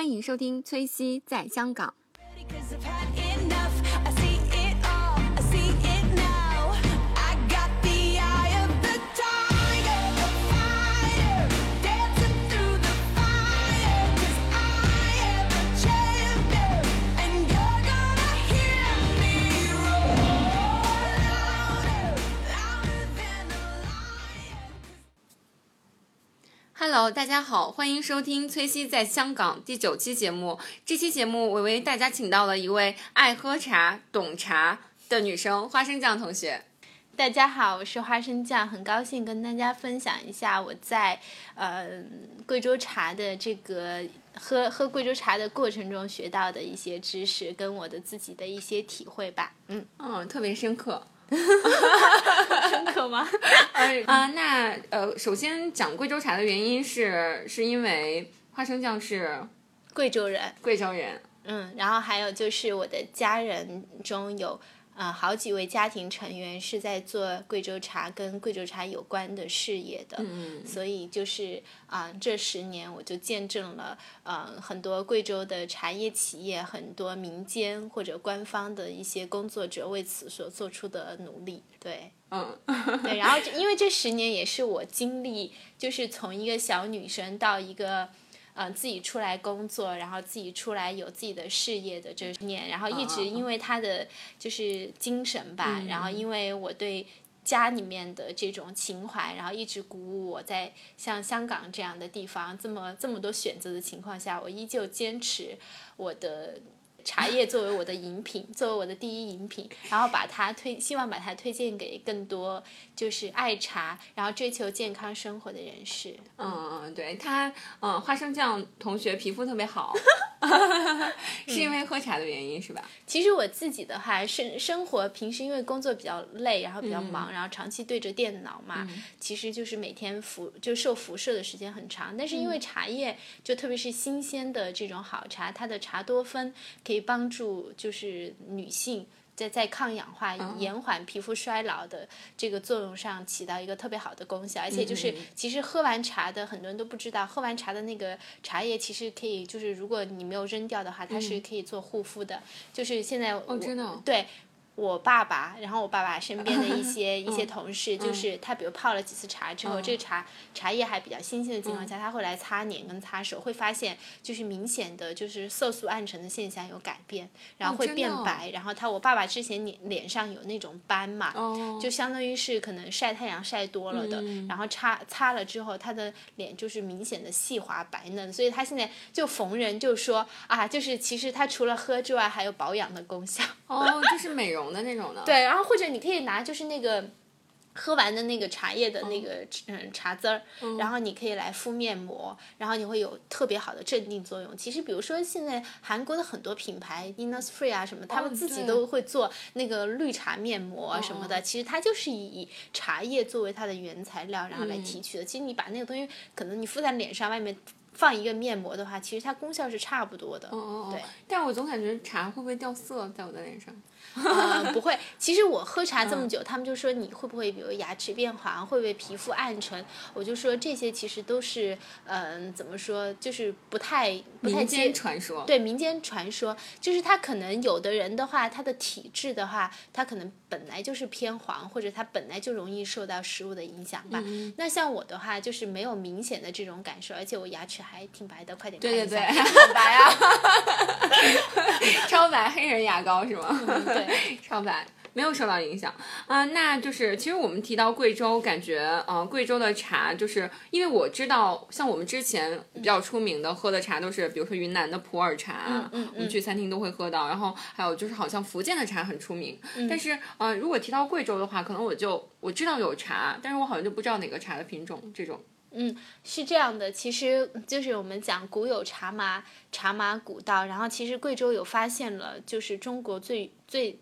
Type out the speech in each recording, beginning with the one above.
欢迎收听崔西在香港。Hello，大家好，欢迎收听崔西在香港第九期节目。这期节目我为大家请到了一位爱喝茶、懂茶的女生花生酱同学。大家好，我是花生酱，很高兴跟大家分享一下我在呃贵州茶的这个喝喝贵州茶的过程中学到的一些知识，跟我的自己的一些体会吧。嗯，嗯，特别深刻。深刻吗？啊、那呃，首先讲贵州茶的原因是，是因为花生酱是贵州人，贵州人。嗯，然后还有就是我的家人中有呃好几位家庭成员是在做贵州茶跟贵州茶有关的事业的，嗯所以就是啊、这十年我就见证了呃很多贵州的茶叶企业，很多民间或者官方的一些工作者为此所做出的努力，对。嗯，对，然后因为这十年也是我经历，就是从一个小女生到一个。呃，自己出来工作，然后自己出来有自己的事业的这念，然后一直因为他的就是精神吧，然后因为我对家里面的这种情怀，然后一直鼓舞我在像香港这样的地方，这么这么多选择的情况下，我依旧坚持我的茶叶作为我的饮品，作为我的第一饮品，然后把它推，希望把它推荐给更多就是爱茶，然后追求健康生活的人士。嗯嗯，对他，嗯，花生酱同学皮肤特别好，是因为喝茶的原因是吧？其实我自己的话，生生活平时因为工作比较累，然后比较忙，然后长期对着电脑嘛，其实就是每天辐就受辐射的时间很长。但是因为茶叶，就特别是新鲜的这种好茶，它的茶多酚可以帮助就是女性。在在抗氧化、延缓皮肤衰老的这个作用上起到一个特别好的功效，而且就是其实喝完茶的很多人都不知道，喝完茶的那个茶叶其实可以就是如果你没有扔掉的话，它是可以做护肤的。就是现在我真的哦对。我爸爸，然后我爸爸身边的一些 一些同事，就是他比如泡了几次茶之后，这个茶茶叶还比较新鲜的情况下，他会来擦脸跟擦手，会发现就是明显的就是色素暗沉的现象有改变，然后会变白，然后他我爸爸之前脸脸上有那种斑嘛，哦。就相当于是可能晒太阳晒多了的，然后擦擦了之后，他的脸就是明显的细滑白嫩，所以他现在就逢人就说啊，就是其实他除了喝之外，还有保养的功效。哦，就是美容的那种的。对，然后或者你可以拿就是那个。喝完的那个茶叶的那个嗯茶汁儿，然后你可以来敷面膜，然后你会有特别好的镇定作用。其实比如说现在韩国的很多品牌，Innisfree 啊什么，他们自己都会做那个绿茶面膜啊什么的。其实它就是以茶叶作为它的原材料，然后来提取的。其实你把那个东西，可能你敷在脸上，外面放一个面膜的话，其实它功效是差不多的。哦哦对。但是我总感觉茶会不会掉色在我的脸上？呃，不会。其实我喝茶这么久，他们就说你会不会，比如牙齿变黄，会不会皮肤暗沉？我就说这些其实都是，嗯、怎么说，就是不太不太民接间传说。对民间传说，就是他可能有的人的话，他的体质的话，他可能本来就是偏黄，或者它本来就容易受到食物的影响吧。嗯那像我的话，就是没有明显的这种感受，而且我牙齿还挺白的，快点看对对一下，对很白啊。超白黑人牙膏是吗？对，超白。没有受到影响啊、那就是其实我们提到贵州，感觉呃贵州的茶，就是因为我知道，像我们之前比较出名的喝的茶都是，比如说云南的普洱茶，嗯嗯我们去餐厅都会喝到，然后还有就是好像福建的茶很出名，嗯但是呃如果提到贵州的话，可能我就我知道有茶，但是我好像就不知道哪个茶的品种这种。嗯是这样的，其实就是我们讲古有茶马，茶马古道，然后其实贵州有发现了，就是中国最最。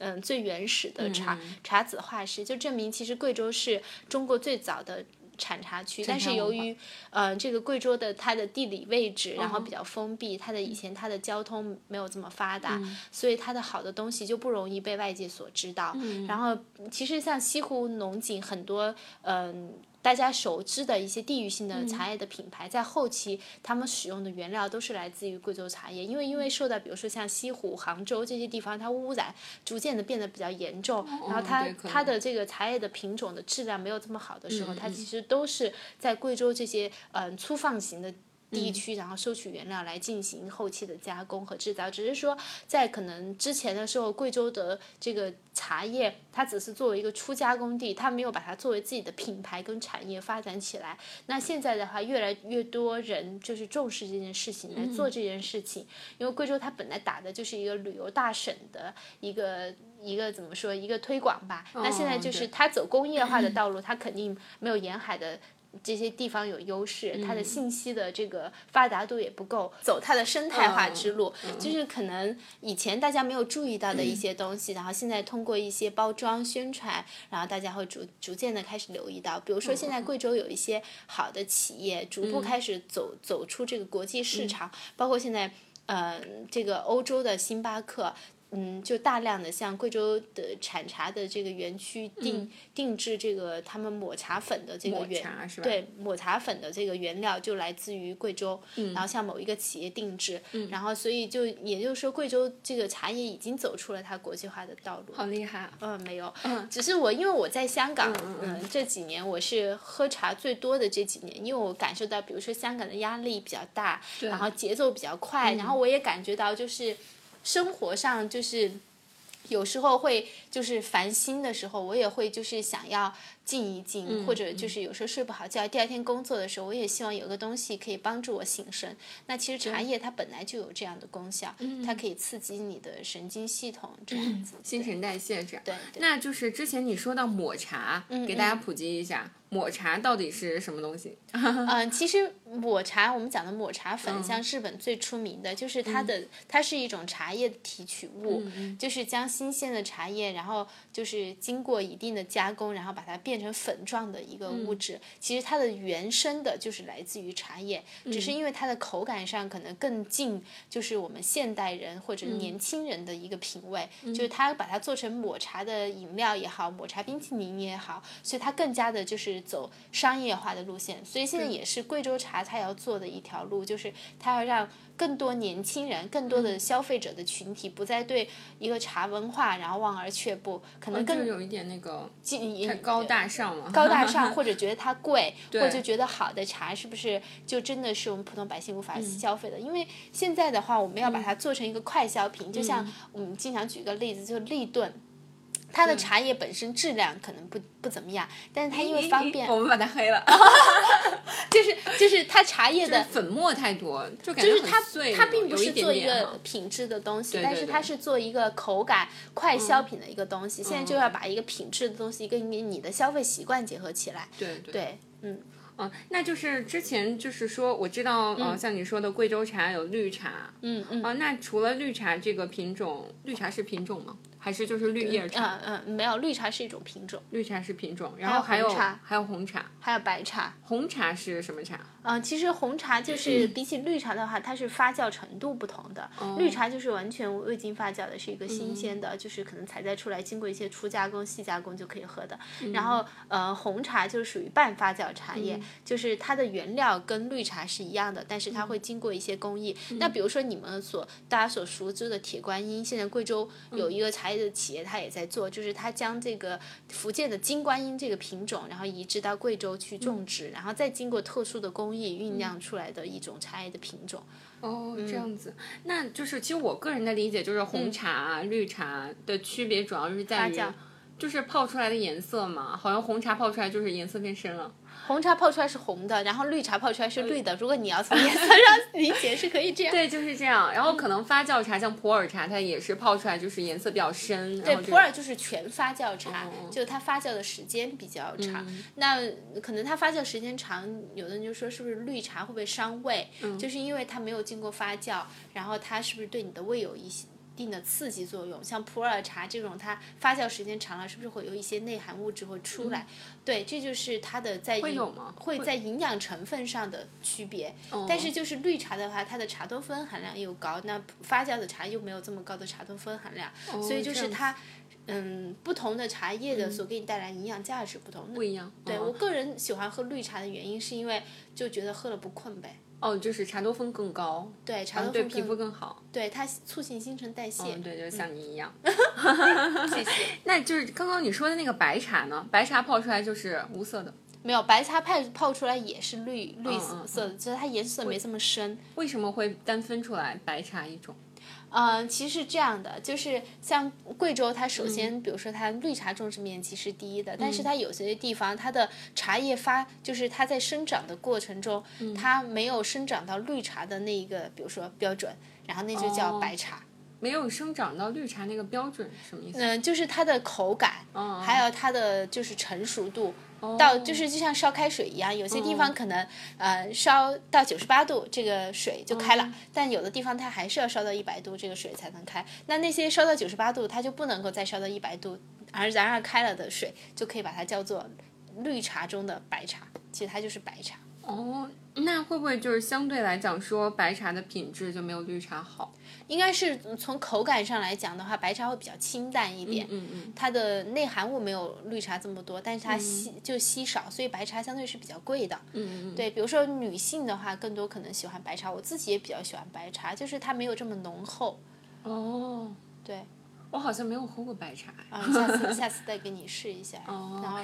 嗯，最原始的茶、茶籽化石，就证明其实贵州是中国最早的产茶区，但是由于呃这个贵州的它的地理位置，然后比较封闭，它的以前它的交通没有这么发达，所以它的好的东西就不容易被外界所知道。然后其实像西湖龙井很多嗯。大家熟知的一些地域性的茶叶的品牌，在后期他们使用的原料都是来自于贵州茶叶，因为因为受到比如说像西湖、杭州这些地方，它污染逐渐的变得比较严重，然后它它的这个茶叶的品种的质量没有这么好的时候，它其实都是在贵州这些嗯、呃粗放型的。地区，然后收取原料来进行后期的加工和制造，只是说在可能之前的时候，贵州的这个茶叶，它只是作为一个初加工地，它没有把它作为自己的品牌跟产业发展起来。那现在的话，越来越多人就是重视这件事情，来做这件事情，因为贵州它本来打的就是一个旅游大省的一个。一个怎么说？一个推广吧。那现在就是它走工业化的道路，它肯定没有沿海的这些地方有优势，它的信息的这个发达度也不够，走它的生态化之路，就是可能以前大家没有注意到的一些东西，然后现在通过一些包装宣传，然后大家会逐逐渐的开始留意到，比如说现在贵州有一些好的企业逐步开始走走出这个国际市场，包括现在呃这个欧洲的星巴克。嗯，就大量的像贵州的产茶的这个园区定、定制这个他们抹茶粉的这个抹原茶？对抹茶粉的这个原料就来自于贵州，然后向某一个企业定制，然后所以就也就是说贵州这个茶叶已经走出了它国际化的道路。好厉害啊！嗯，没有，只是我因为我在香港，嗯这几年我是喝茶最多的这几年，因为我感受到，比如说香港的压力比较大，然后节奏比较快，然后我也感觉到就是生活上就是有时候会就是烦心的时候，我也会就是想要静一静，或者就是有时候睡不好觉，第二天工作的时候，我也希望有个东西可以帮助我醒神。那其实茶叶它本来就有这样的功效，它可以刺激你的神经系统 这样子。新陈代谢这样。对对那就是之前你说到抹茶，给大家普及一下，抹茶到底是什么东西？嗯，其实抹茶，我们讲的抹茶粉，像日本最出名的就是它的，它是一种茶叶的提取物，就是将新鲜的茶叶，然后就是经过一定的加工，然后把它变成粉状的一个物质。其实它的原生的就是来自于茶叶，只是因为它的口感上可能更近，就是我们现代人或者年轻人的一个品味，就是它把它做成抹茶的饮料也好，抹茶冰淇淋也好，所以它更加的就是走商业化的路线。所以现在也是贵州茶它要做的一条路，就是它要让更多年轻人、更多的消费者的群体不再对一个茶文化然后望而却步，可能更就有一点那个太高大上了。高大上，或者觉得它贵，或者觉得好的茶是不是就真的是我们普通百姓无法消费的？因为现在的话，我们要把它做成一个快消品，就像我们经常举个例子，就是立顿。它的茶叶本身质量可能不不怎么样，但是它因为方便，我们把它黑了，就是就是它茶叶的粉末太多，就感觉就是它它并不是做一个品质的东西，对但是它是做一个口感快消品的一个东西。现在就要把一个品质的东西跟你你的消费习惯结合起来。对对。对，嗯，嗯，那就是之前就是说，我知道，呃，像你说的贵州茶有绿茶，嗯嗯。啊，那除了绿茶这个品种，绿茶是品种吗？还是就是绿叶茶？嗯嗯，没有，绿茶是一种品种，绿茶是品种，然后还有茶还有红茶，还有白茶。红茶是什么茶？嗯，其实红茶就是比起绿茶的话，它是发酵程度不同的。绿茶就是完全未经发酵的，是一个新鲜的，就是可能采摘出来，经过一些初加工、细加工就可以喝的。然后呃，红茶就是属于半发酵茶叶，就是它的原料跟绿茶是一样的，但是它会经过一些工艺。那比如说你们所大家所熟知的铁观音，现在贵州有一个茶叶的企业，它也在做，就是它将这个福建的金观音这个品种，然后移植到贵州去种植，然后再经过特殊的工艺酝酿出来的一种茶叶的品种。哦，这样子，那就是其实我个人的理解就是红茶、啊、绿茶的区别主要是在于。就是泡出来的颜色嘛，好像红茶泡出来就是颜色变深了。红茶泡出来是红的，然后绿茶泡出来是绿的。如果你要从颜色上理解，是可以这样。对，就是这样。然后可能发酵茶，像普洱茶，它也是泡出来就是颜色比较深。对，普洱就是全发酵茶，嗯就它发酵的时间比较长。那可能它发酵时间长，有的人就说是不是绿茶会不会伤胃？嗯就是因为它没有经过发酵，然后它是不是对你的胃有一些。一定的刺激作用，像普洱茶这种，它发酵时间长了，是不是会有一些内含物质会出来？对，这就是它的在会会在营养成分上的区别。但是就是绿茶的话，它的茶多酚含量又高，那发酵的茶又没有这么高的茶多酚含量，所以就是它。嗯，不同的茶叶的所给你带来营养价值不同。不一样。哦对我个人喜欢喝绿茶的原因，是因为就觉得喝了不困呗。哦，就是茶多酚更高，对，茶多酚对皮肤更好。对它促进新陈代谢。嗯，对，就像你一样。谢谢。那就是刚刚你说的那个白茶呢？白茶泡出来就是无色的，没有白茶泡泡出来也是绿绿嗯色的，就是它颜色没这么深。为什么会单分出来白茶一种？嗯，其实是这样的，就是像贵州，它首先，比如说它绿茶种植面积是第一的，但是它有些地方它的茶叶发，就是它在生长的过程中，它没有生长到绿茶的那一个，比如说标准，然后那就叫白茶。没有生长到绿茶那个标准，什么意思？嗯，就是它的口感，哦还有它的就是成熟度，到就是就像烧开水一样，有些地方可能、呃烧到九十八度这个水就开了，但有的地方它还是要烧到一百度这个水才能开。那那些烧到九十八度，它就不能够再烧到一百度，而然而开了的水就可以把它叫做绿茶中的白茶，其实它就是白茶。哦，那会不会就是相对来讲说白茶的品质就没有绿茶好？应该是从口感上来讲的话，白茶会比较清淡一点，嗯嗯。它的内含物没有绿茶这么多，但是它稀、就稀少，所以白茶相对是比较贵的。嗯嗯。对，比如说女性的话，更多可能喜欢白茶，我自己也比较喜欢白茶，就是它没有这么浓厚。哦，对，我好像没有喝过白茶。啊，下次 下次再给你试一下。哦然后，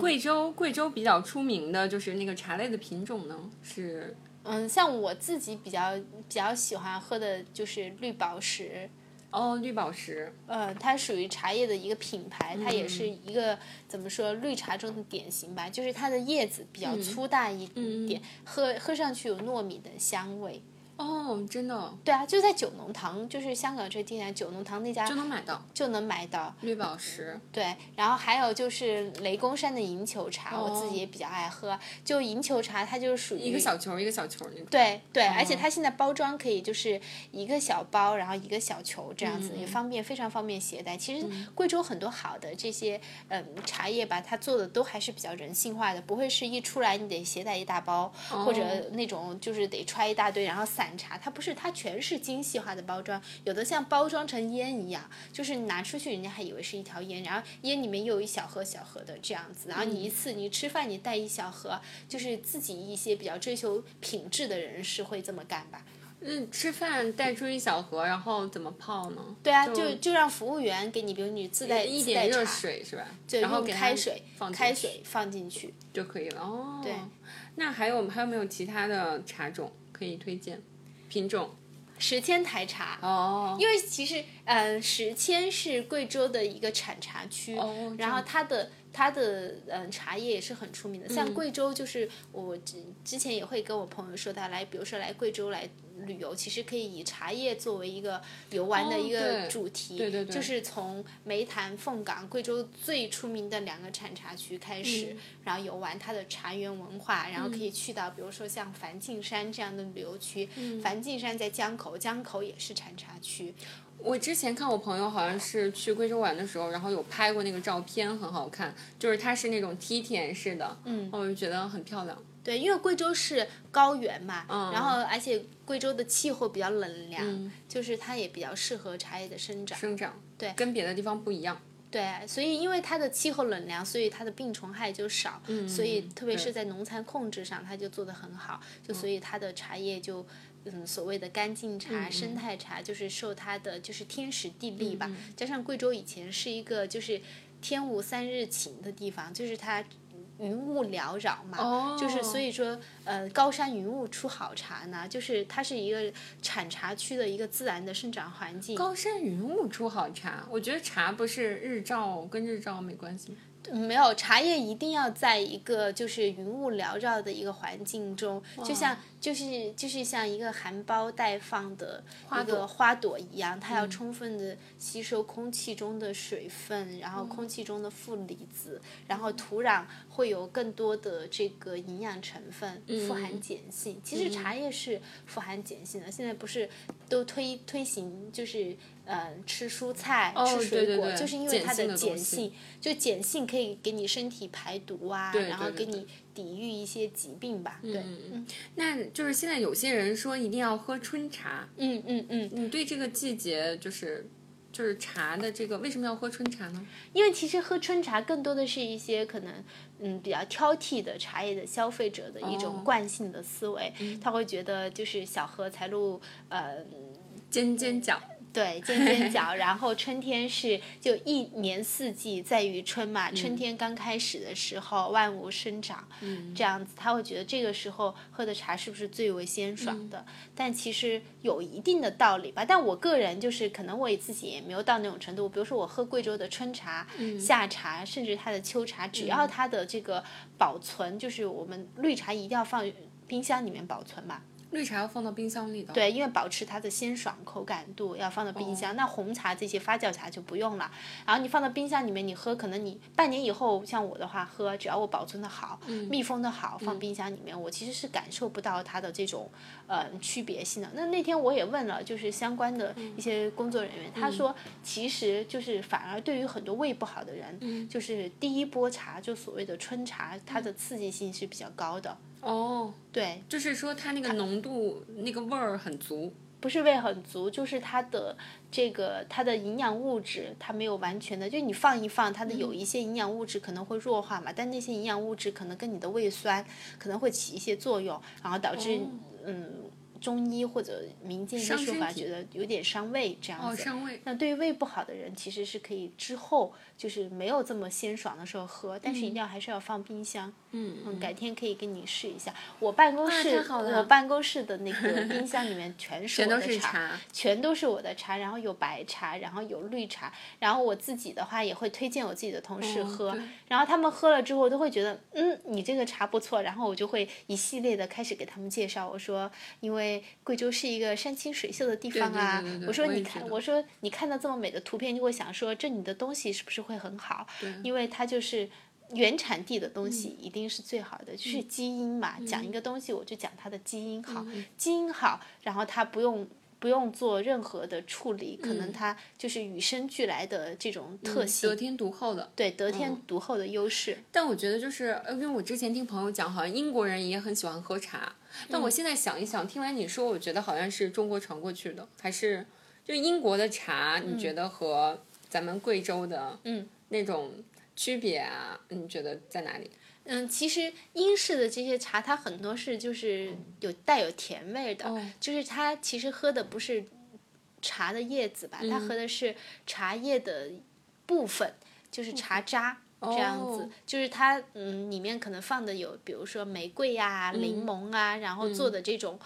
贵州贵州比较出名的就是那个茶类的品种呢，是嗯，像我自己比较比较喜欢喝的就是绿宝石。哦绿宝石。呃，它属于茶叶的一个品牌，它也是一个怎么说绿茶中的典型吧，就是它的叶子比较粗大一点，喝喝上去有糯米的香味。哦，真的对啊，就在九龙塘，就是香港这地方九龙塘那家就能买到就能买到。绿宝石。对，然后还有就是雷公山的银球茶，我自己也比较爱喝。就银球茶，它就是属于一个小球一个小球那种。对对，而且它现在包装可以就是一个小包，然后一个小球这样子，嗯也方便，非常方便携带。其实贵州很多好的这些嗯茶叶吧，它做的都还是比较人性化的，不会是一出来你得携带一大包，或者那种就是得揣一大堆，然后散茶，它不是，它全是精细化的包装，有的像包装成烟一样，就是拿出去人家还以为是一条烟，然后烟里面又有一小盒小盒的这样子，然后你一次你吃饭你带一小盒，就是自己一些比较追求品质的人是会这么干吧。嗯，吃饭带出一小盒，然后怎么泡呢？对啊，就就就让服务员给你，比如你自带一点热水是吧？然后给开水放开水放进去。就可以了。哦，对。那还有还有没有其他的茶种可以推荐？品种？石阡台茶，哦，因为其实呃，石阡是贵州的一个产茶区，哦然后它的它的嗯、呃茶叶也是很出名的。嗯像贵州，就是我之之前也会跟我朋友说他，来比如说来贵州来旅游，其实可以以茶叶作为一个游玩的哦一个主题，对对对就是从湄潭、凤岗，贵州最出名的两个产茶区开始，嗯然后游玩它的茶园文化，然后可以去到比如说像梵净山这样的旅游区，嗯梵净山在江口，江口也是产茶区。我之前看我朋友好像是去贵州玩的时候，然后有拍过那个照片，很好看，就是它是那种梯田式的，嗯，我就觉得很漂亮。对，因为贵州是高原嘛，嗯然后而且贵州的气候比较冷凉，就是它也比较适合茶叶的生长。生长对跟别的地方不一样。对，所以因为它的气候冷凉，所以它的病虫害就少，所以特别是在农残控制上，它就做得很好，就所以它的茶叶就。嗯，所谓的干净茶、生态茶，就是受它的就是天时地利吧，加上贵州以前是一个就是天无三日晴的地方，就是它云雾缭绕嘛，哦就是所以说呃高山云雾出好茶呢，就是它是一个产茶区的一个自然的生长环境。高山云雾出好茶，我觉得茶不是日照跟日照没关系吗？没有茶叶一定要在一个就是云雾缭绕的一个环境中，就像就是就是像一个含苞待放的一个花朵一样，它要充分的吸收空气中的水分，然后空气中的负离子，然后土壤会有更多的这个营养成分，富含碱性。其实茶叶是富含碱性的，现在不是都推推行就是。呃，吃蔬菜、吃水果，对对对就是因为它的碱性，就碱性可以给你身体排毒啊，对然后给你抵御一些疾病吧。对，嗯那就是现在有些人说一定要喝春茶，嗯嗯嗯，你对这个季节就是就是茶的这个为什么要喝春茶呢？因为其实喝春茶更多的是一些可能嗯比较挑剔的茶叶的消费者的一种哦。惯性的思维，他会觉得就是小荷才露呃尖尖角，对，尖尖角，然后春天是就一年四季在于春嘛，嗯春天刚开始的时候万物生长，嗯这样子他会觉得这个时候喝的茶是不是最为鲜爽的？嗯但其实有一定的道理吧。但我个人就是可能我也自己也没有到那种程度，比如说我喝贵州的春茶、嗯夏茶，甚至它的秋茶，只要它的这个保存，就是我们绿茶一定要放冰箱里面保存嘛。绿茶要放到冰箱里的。对，因为保持它的鲜爽口感度，要放到冰箱。那红茶这些发酵茶就不用了。然后你放到冰箱里面，你喝，可能你半年以后，像我的话喝，只要我保存的好，密封的好，放冰箱里面，我其实是感受不到它的这种呃区别性的。那那天我也问了，就是相关的一些工作人员，他说其实就是反而对于很多胃不好的人，就是第一波茶，就所谓的春茶，它的刺激性是比较高的。哦，对，就是说它那个浓度、那个味儿很足。不是味很足，就是它的这个它的营养物质它没有完全的，就你放一放，它的有一些营养物质可能会弱化嘛，但那些营养物质可能跟你的胃酸可能会起一些作用，然后导致、嗯中医或者民间一些说法觉得有点伤胃这样哦，子。伤胃。那对于胃不好的人，其实是可以之后就是没有这么鲜爽的时候喝，但是一定要还是要放冰箱。嗯嗯，改天可以给你试一下。我办公室，我办公室的那个冰箱里面全是我的茶。全都是我的茶，然后有白茶，然后有绿茶，然后我自己的话也会推荐我自己的同事哦喝，对然后他们喝了之后都会觉得，嗯，你这个茶不错，然后我就会一系列的开始给他们介绍，我说，因为贵州是一个山清水秀的地方啊，对对对对我说你看，我说你看到这么美的图片，就会想说，这你的东西是不是会很好？因为它就是。原产地的东嗯西一定是最好的，就是基因嘛。讲一个东西，我就讲它的基因好，嗯基因好，然后它不用不用做任何的处理，可嗯能它就是与生俱来的这种特性，得天独厚的。对得嗯天独厚的优势。但我觉得就是，呃因为我之前听朋友讲，好像英国人也很喜欢喝茶。但我现在想一想，听完你说，我觉得好像是中国传过去的，还是就英国的茶？你觉得和咱们贵州的嗯那种区别啊？你觉得在哪里？嗯，其实英式的这些茶，它很多是就是有带有甜味的，哦就是它其实喝的不是茶的叶子吧，嗯它喝的是茶叶的部分，就是茶渣。这样子哦，就是它，嗯，里面可能放的有，比如说玫瑰呀、嗯柠檬啊，然后做的这种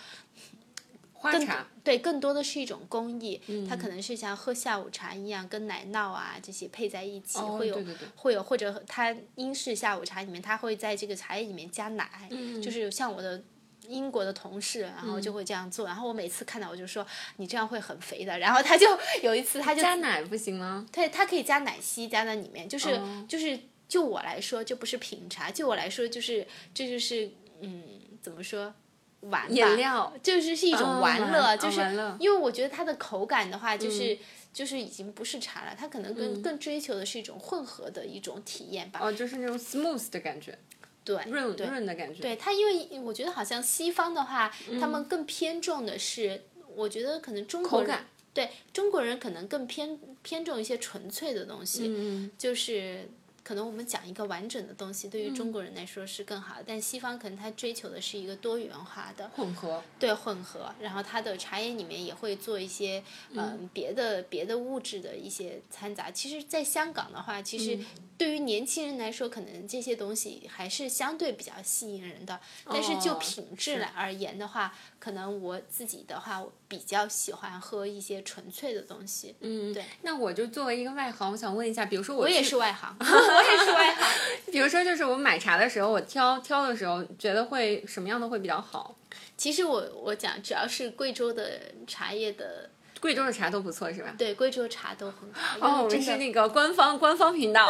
花茶。对，更多的是一种工艺，它嗯可能是像喝下午茶一样，跟奶酪啊这些配在一起，哦会有会有或者它英式下午茶里面，它会在这个茶叶里面加奶，嗯就是像我的。英国的同事，然后就会这样做，然后我每次看到我就说你这样会很肥的，然后他就有一次他就加奶不行吗？对，它可以加奶昔加在里面，就是、哦就是就我来说就不是品茶，就我来说就是这就是嗯怎么说玩吧饮料就是是一种哦玩乐，玩就是、哦因为我觉得它的口感的话，就是、就是已经不是茶了，它可能更、更追求的是一种混合的一种体验吧。哦，就是那种 smooth 的感觉，对，润对润的感觉。对它，因为我觉得好像西方的话，他嗯们更偏重的是，我觉得可能中国人。对中国人可能更偏偏重一些纯粹的东西，嗯，就是可能我们讲一个完整的东西，对于中国人来说是更好的，但西方可能他追求的是一个多元化的，混合。对混合，然后它的茶叶里面也会做一些嗯、别的别的物质的一些掺杂。其实，在香港的话，其实对于年轻人来说，可能这些东西还是相对比较吸引人的。但是就哦品质来而言的话，可能我自己的话，我比较喜欢喝一些纯粹的东西。嗯，对。那我就作为一个外行，我想问一下，比如说我我也是外行，我也是外行。比如说，就是我买茶的时候，我挑挑的时候，觉得会什么样的会比较好？其实我我讲，只要是贵州的茶叶的，贵州的茶都不错，是吧？对贵州茶都很好。哦，我们是那个官方官方频道，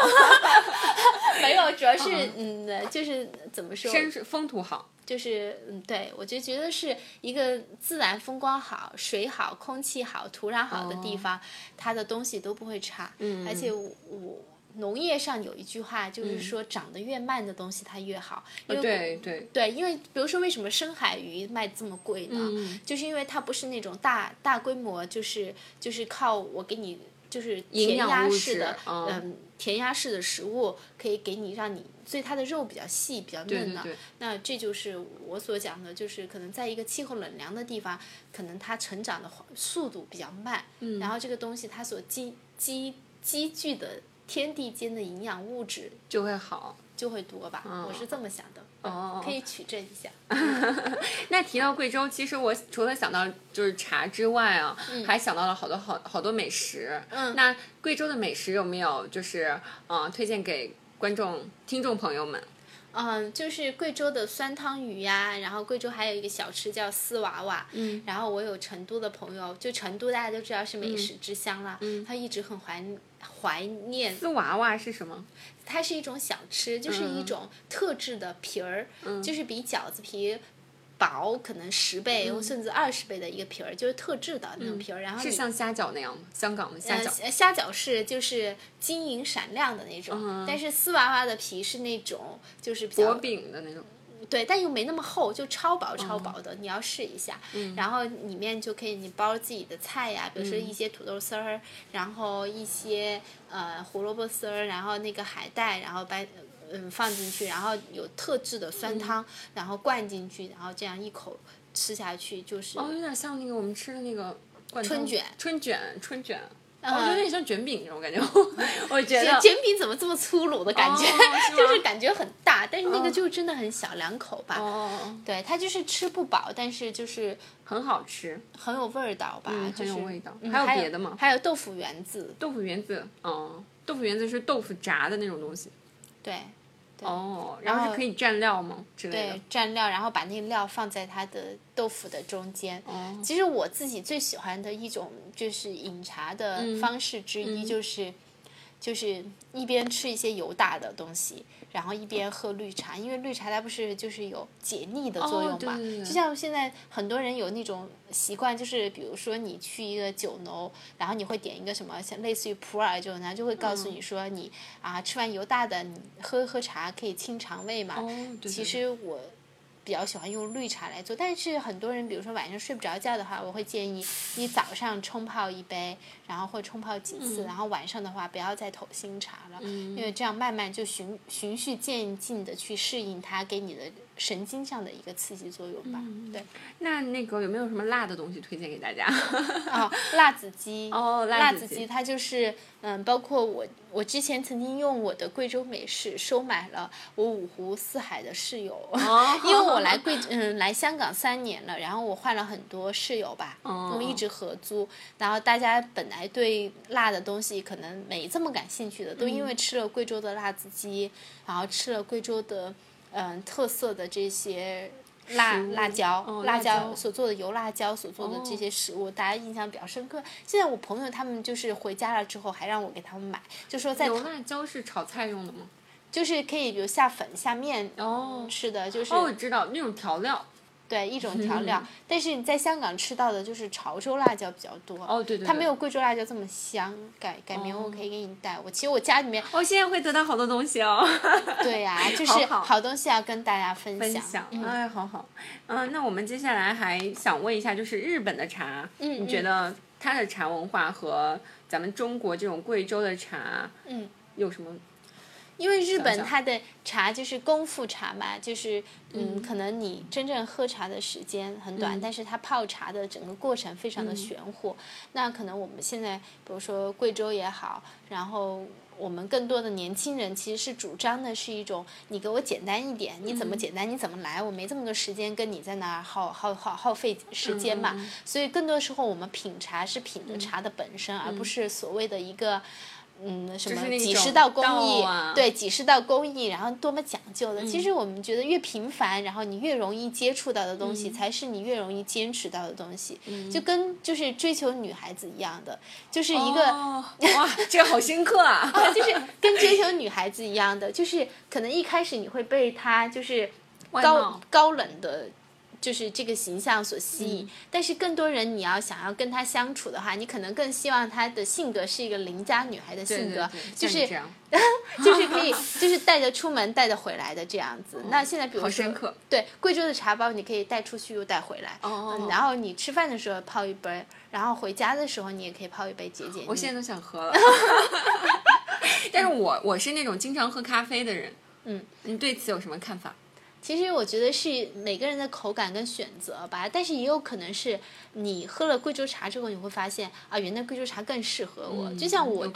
没有，主要是嗯，就是怎么说，山水风土好。就是嗯，对我就觉得是一个自然风光好、水好、空气好、土壤好的地方，它的东西都不会差。嗯而且我我农业上有一句话，就是说长得越慢的东西它越好。因为对对，对，因为比如说为什么深海鱼卖这么贵呢？嗯就是因为它不是那种大大规模，就是就是靠我给你就是填鸭式的，嗯嗯，填鸭式的食物可以给你让你，所以它的肉比较细，比较嫩的。对对那这就是我所讲的，就是可能在一个气候冷凉的地方，可能它成长的速度比较慢，嗯然后这个东西它所积积积聚的天地间的营养物质就会好。就会多吧，我是这么想的。哦可以取证一下。那提到贵州，其实我除了想到就是茶之外啊，还想到了好多好好多美食。嗯那贵州的美食有没有就是嗯、呃推荐给观众、听众朋友们？嗯，就是贵州的酸汤鱼呀，然后贵州还有一个小吃叫丝娃娃，嗯，然后我有成都的朋友，就成都大家都知道是美食之乡啦，嗯他一直很怀怀念，丝娃娃是什么？它是一种小吃，就是一种特制的皮儿，就是比饺子皮。薄可能十倍或甚至二十倍的一个皮儿，就是特制的那种皮儿，然后是像虾饺那样吗？香港的虾呃饺。虾饺是就是晶莹闪亮的那种，但是丝娃娃的皮是那种就是比较薄饼的那种，对，但又没那么厚，就超薄超薄的，你要试一下。嗯然后里面就可以你包自己的菜呀，比如说一些土豆丝儿，然后一些呃胡萝卜丝儿，然后那个海带，然后把嗯放进去，然后有特制的酸汤，然后灌进去，然后这样一口吃下去就是。哦，有点像那个我们吃的那个春卷春卷，春卷。嗯哦，有点像卷饼那种感觉，我 觉得。卷饼怎么这么粗鲁的感觉？哦 就是感觉很大，但是那个哦就真的很小两口吧。哦，对，它就是吃不饱，但是就是很好吃。很有味道吧，嗯就是很有味道嗯还有别的吗还有豆腐圆子，豆腐圆子，哦，豆腐圆子是豆腐炸的那种东西。对哦，然后可以蘸料吗之类的对？，蘸料，然后把那个料放在它的豆腐的中间。哦，其实我自己最喜欢的一种就是饮茶的嗯方式之一，就是、就是一边吃一些油大的东西，然后一边喝绿茶，因为绿茶它不是就是有解腻的作用嘛。哦对对对就像现在很多人有那种习惯，就是比如说你去一个酒楼，然后你会点一个什么像类似于普洱这种，然后就会告嗯诉你说你、啊吃完油大的，你喝喝茶可以清肠胃嘛。哦，对其实我比较喜欢用绿茶来做，但是很多人，比如说晚上睡不着觉的话，我会建议你早上冲泡一杯，然后或冲泡几嗯。次，然后晚上的话不要再投新茶了，因为这样慢慢就循循序渐进的去适应它给你的神经上的一个刺激作用吧。嗯对，那那个有没有什么辣的东西推荐给大家？哦，辣子鸡，哦辣辣子鸡它就是嗯，包括我我之前曾经用我的贵州美式收买了我五湖四海的室友，哦。因为我来贵嗯来香港三年了，然后我换了很多室友吧，哦。我们一直合租，然后大家本来对辣的东西可能没这么感兴趣的，都因嗯为吃了贵州的辣子鸡，然后吃了贵州的嗯特色的这些。辣辣椒，哦辣辣椒所做的油辣椒所做的这些食物，大家印象比较深刻。现在我朋友他们就是回家了之后，还让我给他们买，就说在油辣椒是炒菜用的吗？就是可以比如下粉下面哦吃的，就是、哦，我知道那种调料。对一种调料。但是你在香港吃到的就是潮州辣椒比较多，哦，对对对。它没有贵州辣椒这么香。改改明我可以给你带，我其实我家里面我现在会得到好多东西哦。对呀、就是好东西要跟大家分享。分享，嗯哎，好好，嗯、那我们接下来还想问一下，就是日本的茶，嗯你觉得它的茶文化和咱们中国这种贵州的茶，嗯，有什么？因为日本它的茶就是功夫茶嘛，就是嗯，可能你真正喝茶的时间很短，嗯但是它泡茶的整个过程非常的玄乎。那可能我们现在，比如说贵州也好，然后我们更多的年轻人其实是主张的是一种，你给我简单一点，你怎么简单你怎么来，我没这么多时间跟你在那儿耗耗耗耗费时间嘛。所以更多时候我们品茶是品的茶的本身，而不是所谓的一个。嗯，什么几十道工艺，啊对几十道工艺，然后多么讲究的。其实我们觉得越平凡，然后你越容易接触到的东西，才是你越容易坚持到的东西。就跟就是追求女孩子一样的，就是一个、哦、哇，这个好深刻啊！啊，就是跟追求女孩子一样的，就是可能一开始你会被她就是高高冷的就是这个形象所吸引，嗯但是更多人你要想要跟他相处的话，你可能更希望他的性格是一个邻家女孩的性格，对对对就是 就是可以就是带着出门带着回来的这样子。那现在比如说好深刻对贵州的茶包，你可以带出去又带回来，然后你吃饭的时候泡一杯，然后回家的时候你也可以泡一杯解解腻。我现在都想喝了。但是我我是那种经常喝咖啡的人，嗯，你对此有什么看法？其实我觉得是每个人的口感跟选择吧，但是也有可能是你喝了贵州茶之后，你会发现啊，原来贵州茶更适合我。就像我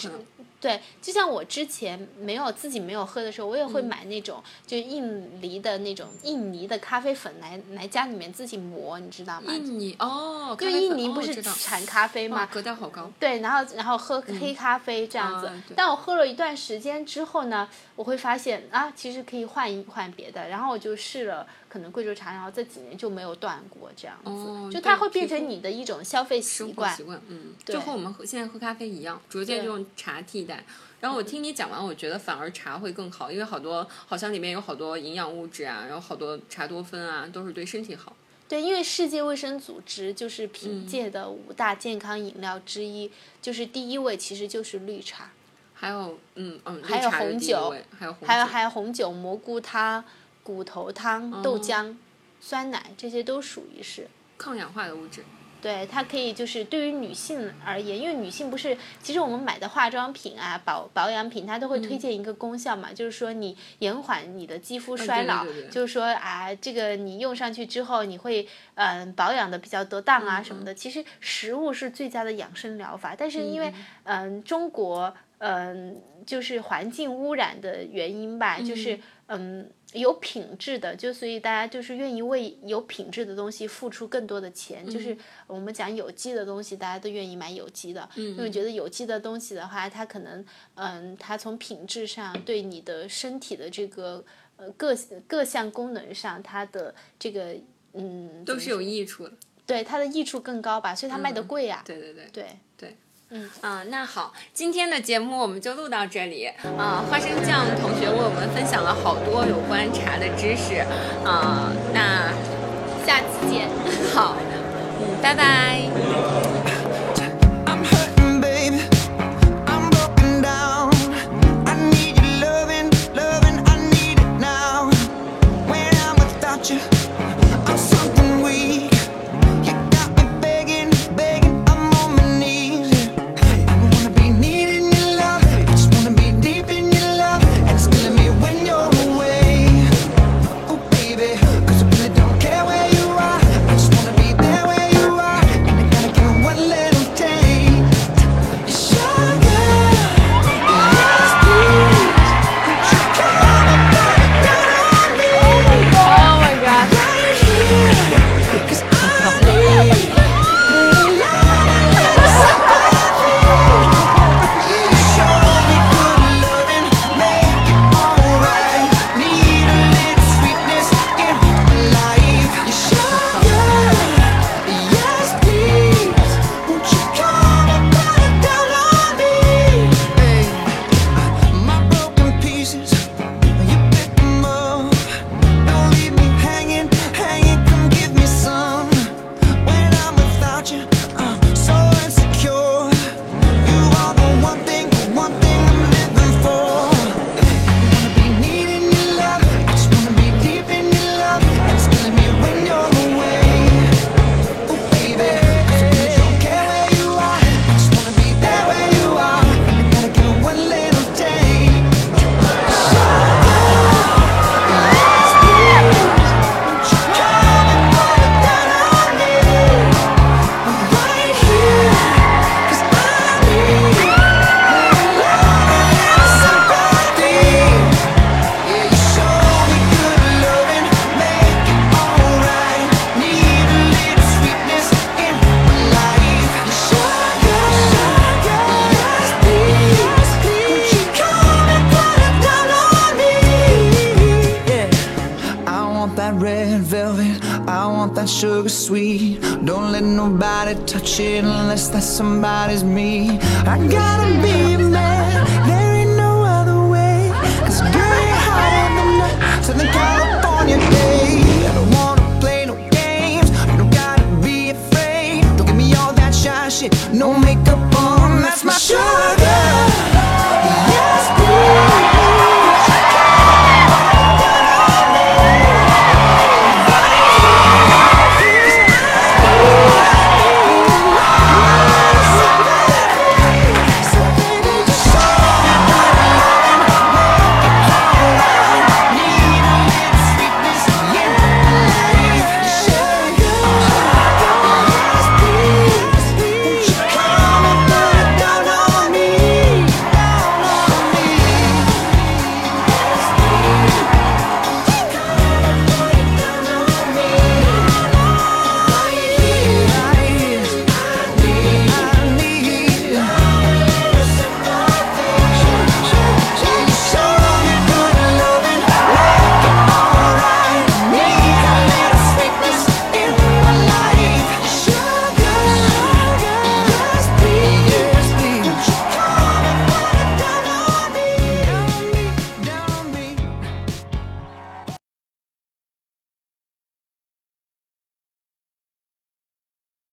对，就像我之前没有自己没有喝的时候，我也嗯会买那种、就印尼的那种印尼的咖啡粉来来家里面自己磨，你知道吗？印尼哦，因为印尼不是产咖啡哇吗？格调好高。对，然后然后喝黑咖啡这样子。啊但我喝了一段时间之后呢，我会发现啊，其实可以换一换别的。然后我就试了可能贵州茶，然后这几年就没有断过这样子。哦就它会变成你的一种消费习惯习。惯，嗯，就和我们喝现在喝咖啡一样，逐渐就用茶替代。然后我听你讲完，我觉得反而茶会更好，因为好多好像里面有好多营养物质啊，然后好多茶多酚啊，都是对身体好。对，因为世界卫生组织就是嗯凭借的五大健康饮料之一，就是第一位其实就是绿茶，还有，嗯嗯，还有茶红酒还有还有红酒、蘑菇汤、骨头汤、豆浆、酸奶，这些都属于是。抗氧化的物质。对，它可以就是对于女性而言，因为女性不是，其实我们买的化妆品啊、保保养品，它都会嗯推荐一个功效嘛，就是说你延缓你的肌肤衰老，嗯对对对就是说啊，这个你用上去之后，你会嗯、保养的比较得当嗯啊什么的。其实食物是最佳的养生疗法，但是因为嗯、中国嗯、就是环境污染的原因吧，就是嗯。有品质的，就所以大家就是愿意为有品质的东西付出更多的钱。就是我们讲有机的东西，大家都愿意买有机的，因为觉得有机的东西的话，它可能嗯，它从品质上对你的身体的这个呃各各项功能上，它的这个嗯都是有益处的。对它的益处更高吧，所以它卖的贵呀、对对对对。对。嗯啊，那好，今天的节目我们就录到这里。啊，花生酱同学为我们分享了好多有关茶的知识。啊，那下次见。好，嗯，拜拜。Touch it unless that somebody's me. I gotta be